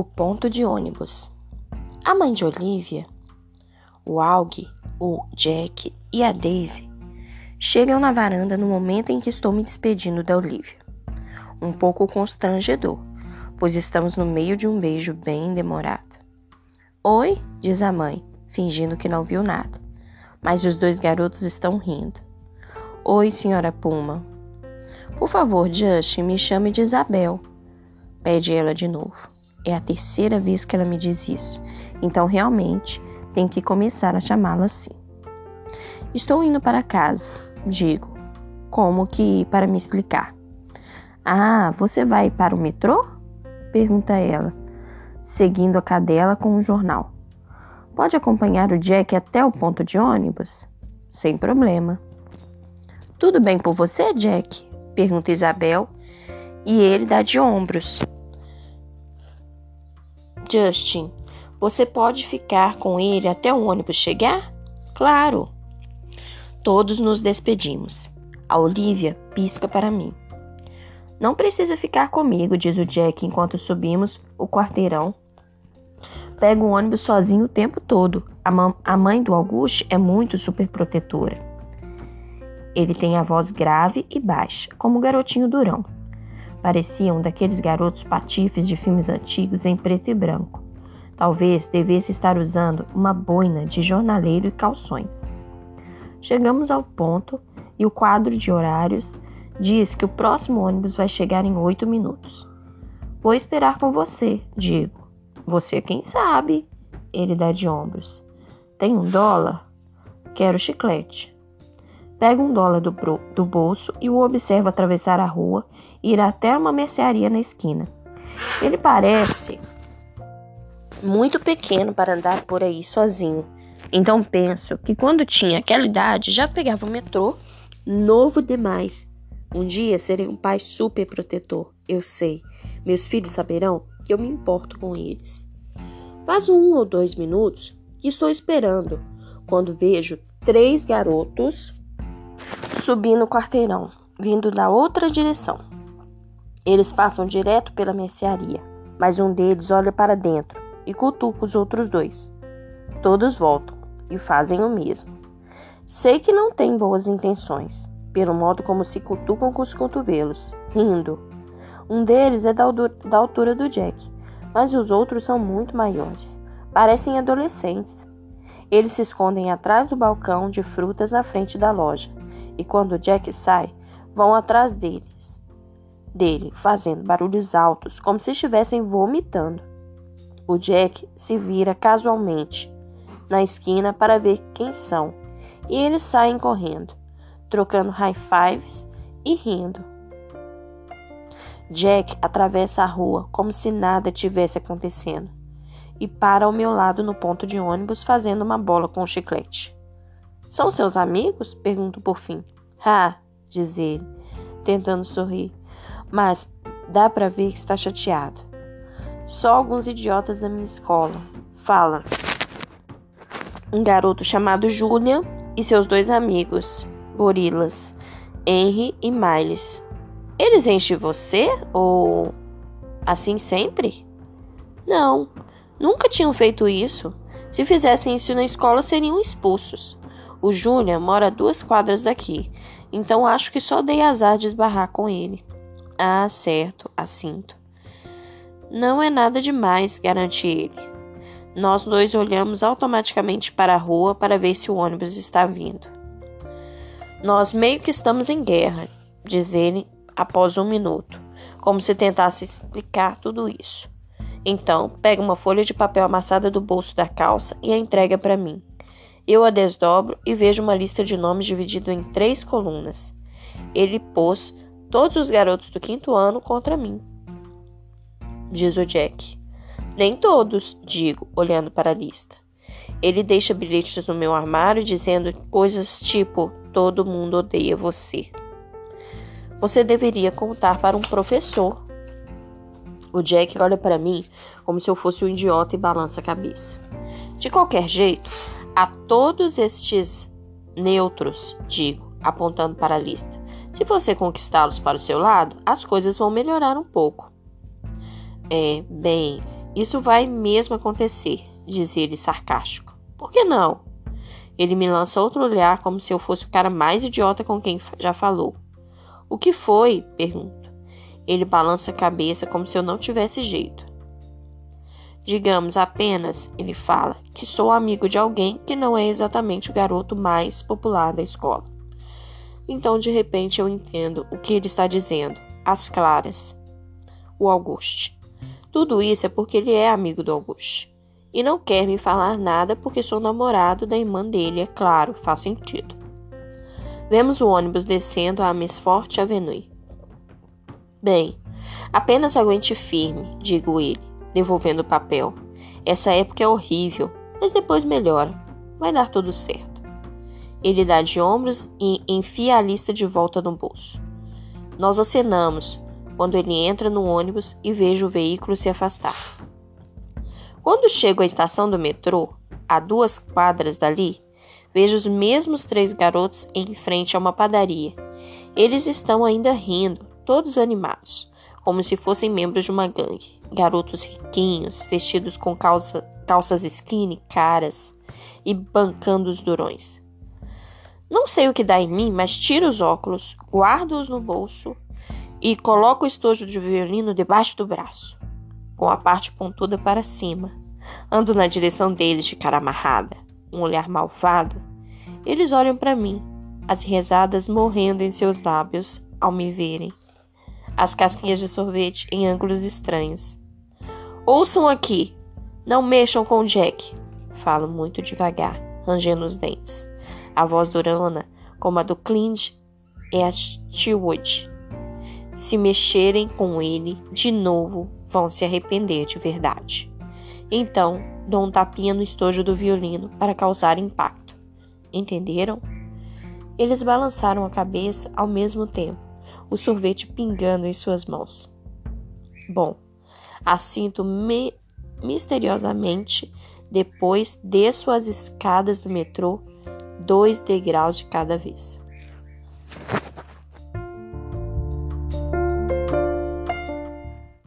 O ponto de ônibus. A mãe de Olivia, o Alg, o Jack e a Daisy chegam na varanda no momento em que estou me despedindo da Olivia. Um pouco constrangedor, pois estamos no meio de um beijo bem demorado. Oi, diz a mãe, fingindo que não viu nada. Mas os dois garotos estão rindo. Oi, senhora Puma. Por favor, Justin, me chame de Isabel. Pede ela de novo. É a terceira vez que ela me diz isso, então realmente tem que começar a chamá-la assim. Estou indo para casa, digo, como que para me explicar. Ah, você vai para o metrô? pergunta ela, seguindo a cadela com o jornal. Pode acompanhar o Jack até o ponto de ônibus? Sem problema. Tudo bem por você, Jack? pergunta Isabel, e ele dá de ombros. Justin, você pode ficar com ele até o ônibus chegar? Claro. Todos nos despedimos. A Olivia pisca para mim. Não precisa ficar comigo, diz o Jack enquanto subimos o quarteirão. Pego o ônibus sozinho o tempo todo. A, a mãe do Auguste é muito superprotetora. Ele tem a voz grave e baixa, como o garotinho durão. Parecia um daqueles garotos patifes de filmes antigos em preto e branco. Talvez devesse estar usando uma boina de jornaleiro e calções. Chegamos ao ponto e o quadro de horários diz que o próximo ônibus vai chegar em oito minutos. Vou esperar com você, digo. Você quem sabe? Ele dá de ombros. Tem um dólar? Quero chiclete. Pega um dólar do, do bolso e o observa atravessar a rua ir até uma mercearia na esquina. Ele parece muito pequeno para andar por aí sozinho. Então penso que quando tinha aquela idade já pegava o metrô novo demais. Um dia serei um pai super protetor, eu sei. Meus filhos saberão que eu me importo com eles. Faz um ou dois minutos que estou esperando quando vejo três garotos subindo o quarteirão, vindo da outra direção. Eles passam direto pela mercearia, mas um deles olha para dentro e cutuca os outros dois. Todos voltam e fazem o mesmo. Sei que não têm boas intenções, pelo modo como se cutucam com os cotovelos, rindo. Um deles é da altura do Jack, mas os outros são muito maiores. Parecem adolescentes. Eles se escondem atrás do balcão de frutas na frente da loja, e quando Jack sai, vão atrás deles dele, fazendo barulhos altos, como se estivessem vomitando. O Jack se vira casualmente na esquina para ver quem são, e eles saem correndo, trocando high fives e rindo. Jack atravessa a rua como se nada tivesse acontecendo e para ao meu lado no ponto de ônibus fazendo uma bola com o chiclete. São seus amigos? pergunto por fim. Ah, diz ele, tentando sorrir mas dá para ver que está chateado. Só alguns idiotas da minha escola. Fala. Um garoto chamado Julian e seus dois amigos, gorilas, Henry e Miles. Eles enchem você ou assim sempre? Não, nunca tinham feito isso. Se fizessem isso na escola, seriam expulsos. O Julian mora a duas quadras daqui, então acho que só dei azar de esbarrar com ele. Ah, certo, assinto. Não é nada demais, garante ele. Nós dois olhamos automaticamente para a rua para ver se o ônibus está vindo. Nós meio que estamos em guerra, diz ele após um minuto, como se tentasse explicar tudo isso. Então, pega uma folha de papel amassada do bolso da calça e a entrega para mim. Eu a desdobro e vejo uma lista de nomes dividido em três colunas. Ele pôs todos os garotos do quinto ano contra mim. Diz o Jack. Nem todos, digo, olhando para a lista. Ele deixa bilhetes no meu armário dizendo coisas tipo: Todo mundo odeia você. Você deveria contar para um professor. O Jack olha para mim como se eu fosse um idiota e balança a cabeça. De qualquer jeito, a todos estes neutros, digo, apontando para a lista. Se você conquistá-los para o seu lado, as coisas vão melhorar um pouco. É, bem, isso vai mesmo acontecer, diz ele sarcástico. Por que não? Ele me lança outro olhar como se eu fosse o cara mais idiota com quem já falou. O que foi? pergunto. Ele balança a cabeça como se eu não tivesse jeito. Digamos apenas, ele fala, que sou amigo de alguém que não é exatamente o garoto mais popular da escola. Então, de repente, eu entendo o que ele está dizendo, às claras. O Auguste. Tudo isso é porque ele é amigo do Auguste. E não quer me falar nada porque sou namorado da irmã dele, é claro, faz sentido. Vemos o ônibus descendo a Miss Forte Avenue. Bem, apenas aguente firme, digo ele, devolvendo o papel. Essa época é horrível, mas depois melhora. Vai dar tudo certo. Ele dá de ombros e enfia a lista de volta no bolso. Nós acenamos quando ele entra no ônibus e vejo o veículo se afastar. Quando chego à estação do metrô, a duas quadras dali, vejo os mesmos três garotos em frente a uma padaria. Eles estão ainda rindo, todos animados, como se fossem membros de uma gangue. Garotos riquinhos, vestidos com calça, calças skinny, caras e bancando os durões. Não sei o que dá em mim, mas tiro os óculos, guardo-os no bolso e coloco o estojo de violino debaixo do braço com a parte pontuda para cima. Ando na direção deles de cara amarrada, um olhar malvado. Eles olham para mim, as rezadas morrendo em seus lábios ao me verem. As casquinhas de sorvete em ângulos estranhos. Ouçam aqui, não mexam com Jack. Falo muito devagar, rangendo os dentes. A voz durana, como a do Clint, é a Stewart. Se mexerem com ele de novo, vão se arrepender de verdade. Então, dou um tapinha no estojo do violino para causar impacto. Entenderam? Eles balançaram a cabeça ao mesmo tempo, o sorvete pingando em suas mãos. Bom, assinto me misteriosamente, depois desço as escadas do metrô, dois degraus de cada vez.